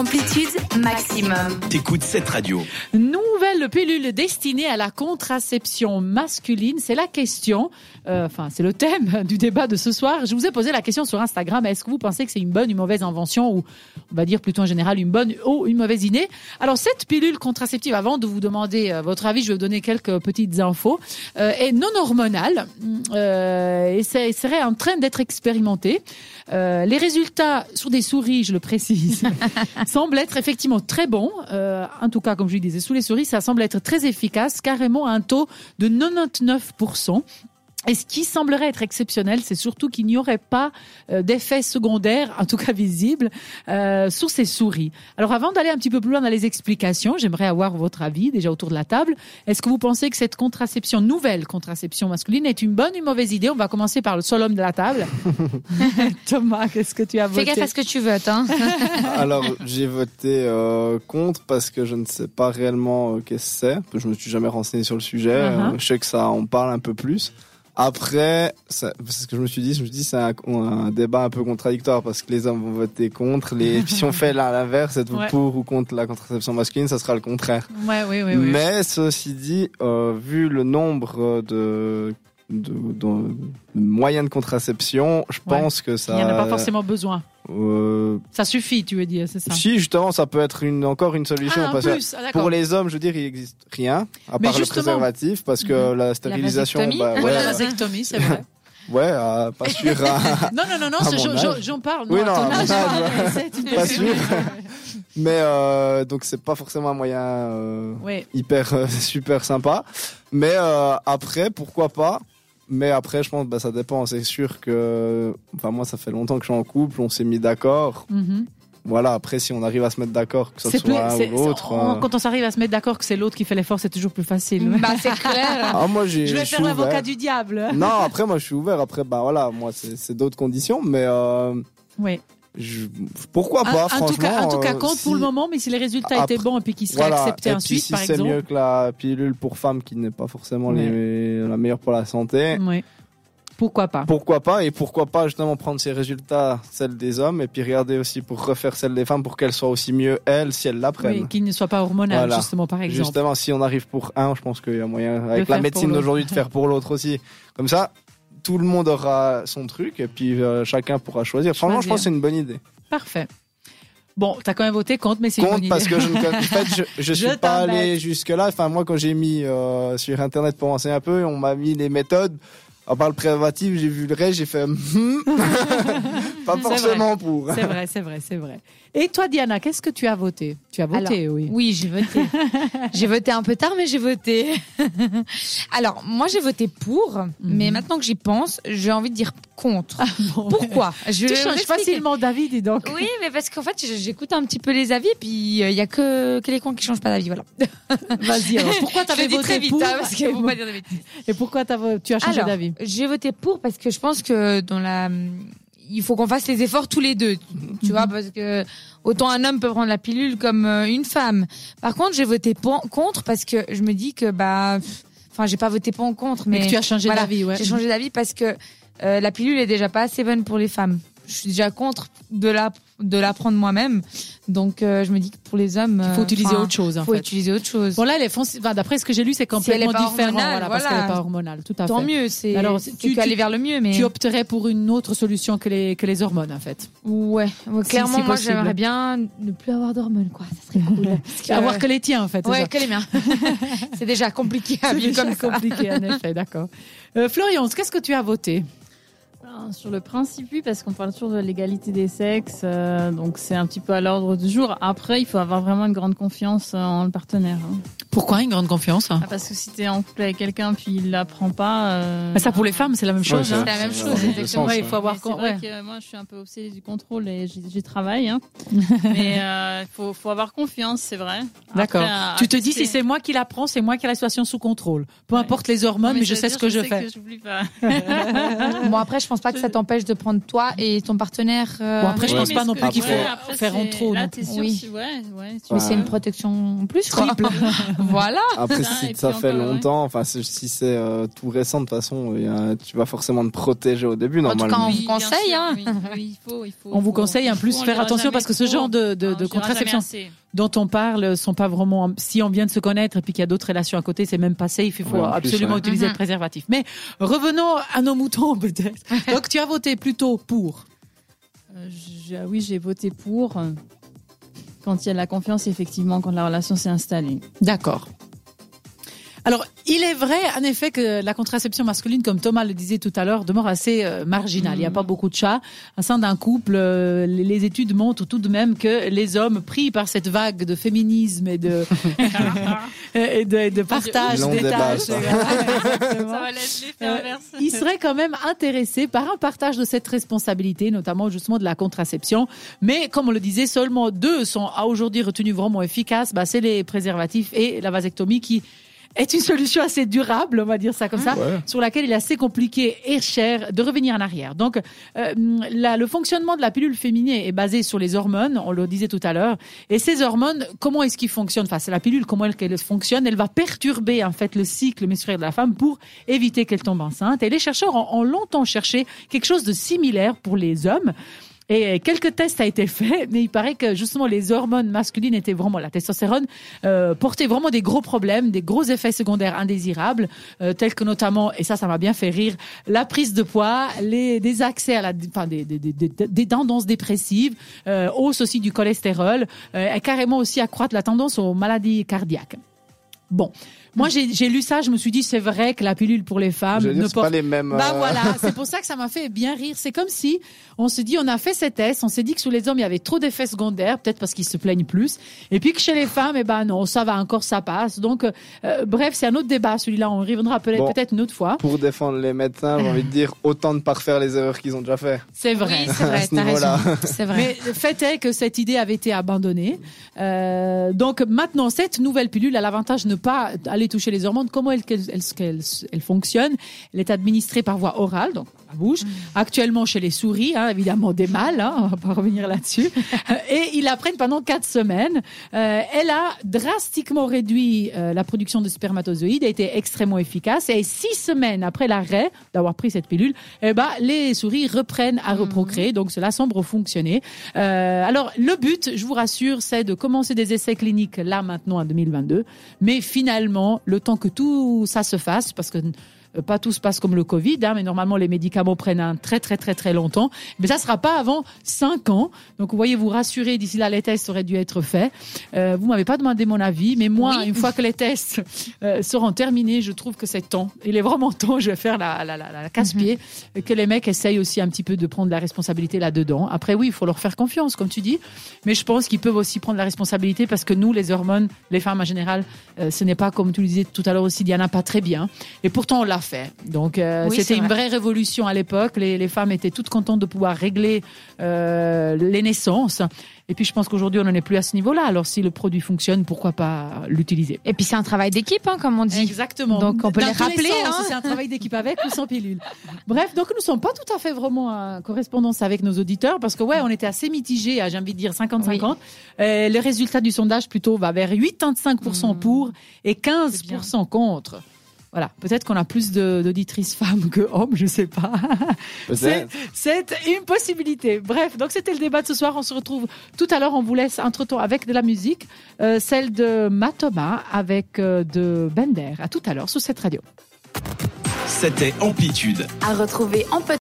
Amplitude maximum. T'écoutes cette radio. Nouvelle pilule destinée à la contraception masculine, c'est la question, euh, enfin c'est le thème du débat de ce soir. Je vous ai posé la question sur Instagram, est-ce que vous pensez que c'est une bonne ou une mauvaise invention ou on va dire plutôt en général une bonne ou une mauvaise idée? Alors cette pilule contraceptive, avant de vous demander euh, votre avis, je vais vous donner quelques petites infos, euh, est non hormonale euh, et serait en train d'être expérimentée. Les résultats sur des souris, je le précise, semblent être effectivement très bons. En tout cas, comme je le disais, sous les souris, ça semble être très efficace, carrément à un taux de 99%. Et ce qui semblerait être exceptionnel, c'est surtout qu'il n'y aurait pas euh, d'effets secondaires, en tout cas visibles, euh, sur ces souris. Alors avant d'aller un petit peu plus loin dans les explications, j'aimerais avoir votre avis déjà autour de la table. Est-ce que vous pensez que cette contraception, nouvelle contraception masculine, est une bonne ou une mauvaise idée? On va commencer par le seul homme de la table. Thomas, qu'est-ce que tu as Fais voté? gaffe à ce que tu votes. Hein. Alors, j'ai voté euh, contre parce que je ne sais pas réellement euh, qu'est-ce que c'est. Je me suis jamais renseigné sur le sujet. Uh-huh. Euh, je sais que ça en parle un peu plus. Après, c'est ce que je me suis dit. Je me suis dit c'est un, un débat un peu contradictoire parce que les hommes vont voter contre. Les, si on fait l'inverse, êtes-vous Ouais. pour ou contre la contraception masculine, ça sera le contraire. Ouais, oui, oui, oui. Mais ceci dit, euh, vu le nombre de, de, de- de moyens de contraception, je Ouais. pense que ça. Il n'y en a pas forcément besoin. Euh, Ça suffit, tu veux dire, c'est ça si justement, ça peut être une encore une solution. Ah, parce plus, ah, pour les hommes, je veux dire, il existe rien à Mais part le préservatif, parce que la stérilisation, vasectomie bah, Ouais, ouais, la vasectomie, c'est vrai. ouais, euh, pas sûr. hein. Non, non, non, non, j'en parle. Oui, non, âge, âge, Pas sûr. Mais euh, donc c'est pas forcément un moyen euh, Ouais. hyper super sympa. Mais après, pourquoi pas mais après, je pense, bah, ça dépend. C'est sûr que, enfin, moi, ça fait longtemps que je suis en couple. On s'est mis d'accord. Mhm. Voilà. Après, si on arrive à se mettre d'accord, que ce C'est soit ou l'autre. on- euh, Quand on s'arrive à se mettre d'accord que c'est l'autre qui fait l'effort, c'est toujours plus facile. bah, c'est clair. Ah, moi, j'ai. Je vais faire l'avocat du diable. Non, après, moi, je suis ouvert. Après, bah voilà, moi, c'est c'est d'autres conditions, mais euh, Oui. Je- pourquoi pas, en, franchement. tout cas, en tout cas, euh, pour le moment, mais si les résultats Après- étaient bons et puis qu'ils seraient Voilà. acceptés Et ensuite, puis, si par c'est exemple. mieux que la pilule pour femme qui n'est pas forcément les- la meilleure pour la santé. Pourquoi pas? Pourquoi pas et pourquoi pas justement prendre ces résultats, celles des hommes, et puis regarder aussi pour refaire celles des femmes pour qu'elles soient aussi mieux elles si elles l'apprennent. Oui, qu'il ne soit pas hormonal, Voilà. justement, par exemple. Justement, si on arrive pour un, je pense qu'il y a moyen, avec la médecine d'aujourd'hui, de faire pour l'autre aussi. Comme ça, tout le monde aura son truc et puis euh, chacun pourra choisir. Franchement, je pense que c'est une bonne idée. Parfait. Bon, t'as quand même voté contre, mais c'est une bonne idée. parce que je ne connais- en fait, je, je suis Je pas allé jusque là. Enfin, moi, quand j'ai mis euh, sur internet pour renseigner un peu, on m'a mis les méthodes. À part le préservatif, j'ai vu le reste, j'ai fait hmm. pas forcément pour. C'est vrai, c'est vrai, c'est vrai. Et toi, Diana, qu'est-ce que tu as voté? Tu as voté, oui. Oui, j'ai voté. j'ai voté un peu tard, mais j'ai voté. Alors, moi, j'ai voté pour, Mhm. mais maintenant que j'y pense, j'ai envie de dire contre. Bon, Pourquoi? Je Tu changes facilement d'avis, dis donc. Oui, mais parce qu'en fait, j'écoute un petit peu les avis, puis il y a que, que les cons qui changent pas d'avis, voilà. Vas-y, pourquoi tu avais voté très vite, pour hein, parce que pas dire de. Et pourquoi tu as changé d'avis? J'ai voté pour parce que je pense que dans la, il faut qu'on fasse les efforts tous les deux, tu vois, parce que autant un homme peut prendre la pilule comme euh, une femme. Par contre, j'ai voté pour- contre parce que je me dis que bah, enfin, j'ai pas voté pour ou contre, Mais mais que tu as changé voilà, d'avis, ouais. j'ai changé d'avis parce que euh, la pilule est déjà pas assez bonne pour les femmes. Je suis déjà contre de la de la prendre moi-même, donc euh, je me dis que pour les hommes, Il faut euh, utiliser autre chose, en faut fait. utiliser autre chose. Bon là, fonci- enfin, d'après ce que j'ai lu, c'est complètement différent, hormonale, voilà, parce voilà. qu'elle n'est pas hormonale, tout à Tant fait. mieux, c'est Alors, tu- que aller tu- vers le mieux, mais Tu opterais pour une autre solution que les que les hormones, en fait. Ouais, clairement, si moi j'aimerais bien ne plus avoir d'hormones, quoi. Ça serait cool. Parce que- Avoir que les tiens, en fait. Ouais, que les miens. c'est déjà compliqué à vivre déjà comme ça. compliqué, en effet, d'accord. Euh, Florian, qu'est-ce que tu as voté? Sur le principe, oui, parce qu'on parle toujours de l'égalité des sexes, euh, donc c'est un petit peu à l'ordre du jour. Après, il faut avoir vraiment une grande confiance euh, en le partenaire. hein. Pourquoi une grande confiance Ah, parce que si tu es en couple avec quelqu'un puis il l'apprend pas. euh, Mais ça, pour les femmes, c'est la même chose. Ouais, hein. C'est la même c'est chose, exactement. Ouais, il faut avoir. Mais C'est vrai ouais. que euh, moi, je suis un peu obsédée du contrôle et j'y travaille. Hein. Mais il faut, faut avoir confiance, c'est vrai. D'accord. Tu te dis si c'est moi qui la prends, c'est moi qui ai la situation sous contrôle. Peu Ouais. importe les hormones, mais, je sais ce que je, fais. que pas. Bon, après, je pense pas que ça t'empêche de prendre toi et ton partenaire. euh, Bon, après, je pense pas non plus qu'il faut faire en c'est- trop. Mais c'est une protection en plus, quoi. voilà. Après, Ah, si ça fait longtemps, enfin, si c'est euh, tout récent, de toute façon, il y a- tu vas forcément te protéger au début, En tout cas, normalement. on vous conseille, sûr, hein. oui, oui, il faut, il faut, On vous conseille en plus on faire attention parce que ce genre de, de, Non, de contraception dont on parle sont pas vraiment. Si on vient de se connaître et puis qu'il y a d'autres relations à côté, c'est même pas safe. Il faut Ouais, en plus, absolument ouais. utiliser Mhm. le préservatif. Mais revenons à nos moutons peut-être. Donc tu as voté plutôt pour? Euh, ah oui, j'ai voté pour. Quand il y a de la confiance, effectivement, quand la relation s'est installée. D'accord. Alors, il est vrai, en effet, que la contraception masculine, comme Thomas le disait tout à l'heure, demeure assez euh, marginale. Il n'y a pas beaucoup de chats. Au sein d'un couple, euh, les, études montrent tout de même que les hommes, pris par cette vague de féminisme et de, et de, et de partage des débat, tâches, ça. va l'effet Euh, serait quand même intéressé par un partage de cette responsabilité, notamment justement de la contraception. Mais comme on le disait, seulement deux sont à aujourd'hui retenus vraiment efficaces. Bah, c'est les préservatifs et la vasectomie qui est une solution assez durable, on va dire ça comme ça, Ouais. sur laquelle il est assez compliqué et cher de revenir en arrière. Donc, euh, la- le fonctionnement de la pilule féminine est basé sur les hormones, on le disait tout à l'heure. Et ces hormones, comment est-ce qu'ils fonctionnent? Enfin, c'est la pilule, comment elle, qu'elle fonctionne? Elle va perturber en fait le cycle menstruel de la femme pour éviter qu'elle tombe enceinte. Et les chercheurs ont, ont longtemps cherché quelque chose de similaire pour les hommes. Et quelques tests a été fait, mais il paraît que justement les hormones masculines étaient vraiment la testostérone euh, portait vraiment des gros problèmes, des gros effets secondaires indésirables, euh, tels que notamment et ça ça m'a bien fait rire, la prise de poids, les des accès à la enfin des des, des, des- tendances dépressives, euh, hausse aussi du cholestérol, euh, et carrément aussi accroître la tendance aux maladies cardiaques. Bon, moi j'ai j'ai lu ça, je me suis dit c'est vrai que la pilule pour les femmes ne porte pas les mêmes. bah euh, voilà, c'est pour ça que ça m'a fait bien rire. C'est comme si on se dit, on a fait ces tests, on s'est dit que sous les hommes il y avait trop d'effets secondaires, peut-être parce qu'ils se plaignent plus, et puis que chez les femmes, eh ben non, ça va encore, ça passe. Donc, euh, bref, c'est un autre débat. Celui-là, on y reviendra peut-être Bon. peut-être une autre fois. Pour défendre les médecins, j'ai envie de dire autant de pas refaire les erreurs qu'ils ont déjà fait. C'est vrai. Oui, c'est vrai, t'as raison. C'est vrai. Mais le fait est que cette idée avait été abandonnée. Euh, donc maintenant, cette nouvelle pilule a l'avantage de ne pas aller toucher les hormones. Comment elle, qu'elle- elle, qu'elle- elle fonctionne Elle est administrée par voie orale, donc la bouche. Actuellement chez les souris, hein, évidemment des mâles, hein, on va pas revenir là-dessus. Euh, Et ils la prennent pendant quatre semaines. Euh, elle a drastiquement réduit euh, la production de spermatozoïdes, a été extrêmement efficace. Et six semaines après l'arrêt d'avoir pris cette pilule, eh ben, les souris reprennent à reprocréer. Donc cela semble fonctionner. Euh, alors le but, je vous rassure, c'est de commencer des essais cliniques là maintenant en 2022. Mais finalement, le temps que tout ça se fasse, parce que pas tout se passe comme le Covid, hein, mais normalement les médicaments prennent un très très très très longtemps. Mais ça sera pas avant cinq ans. Donc vous voyez, vous rassurez, d'ici là les tests auraient dû être faits. Euh, vous m'avez pas demandé mon avis, mais moi, Oui. une fois que les tests euh, seront terminés, je trouve que c'est temps. Il est vraiment temps. Je vais faire la, la, la, la casse-pied. euh, Que les mecs essayent aussi un petit peu de prendre la responsabilité là-dedans. Après, oui, il faut leur faire confiance, comme tu dis. Mais je pense qu'ils peuvent aussi prendre la responsabilité parce que nous, les hormones, les femmes en général, euh, ce n'est pas comme tu le disais tout à l'heure aussi, Diana, pas très bien. Et pourtant, on l'a Donc, euh, Oui, c'était une vrai. vraie révolution à l'époque. Les, les femmes étaient toutes contentes de pouvoir régler euh, les naissances. Et puis, je pense qu'aujourd'hui, on n'en est plus à ce niveau-là. Alors, si le produit fonctionne, pourquoi pas l'utiliser? Et puis c'est un travail d'équipe, hein, comme on dit. Exactement. Donc, on peut Dans les rappeler, hein. C'est un travail d'équipe avec ou sans pilule. Bref, donc nous ne sommes pas tout à fait vraiment en correspondance avec nos auditeurs parce que ouais, on était assez mitigés, à, j'ai envie de dire 50-50. Euh, le résultat du sondage plutôt va vers 85% pour et 15% contre. Voilà, peut-être qu'on a plus de- d'auditrices femmes que hommes, je sais pas. C'est une possibilité. Bref, donc c'était le débat de ce soir. On se retrouve tout à l'heure. On vous laisse entre-temps avec de la musique, euh, celle de Matoma avec euh, de Bender. À tout à l'heure sur cette radio. C'était Amplitude. À retrouver en podcast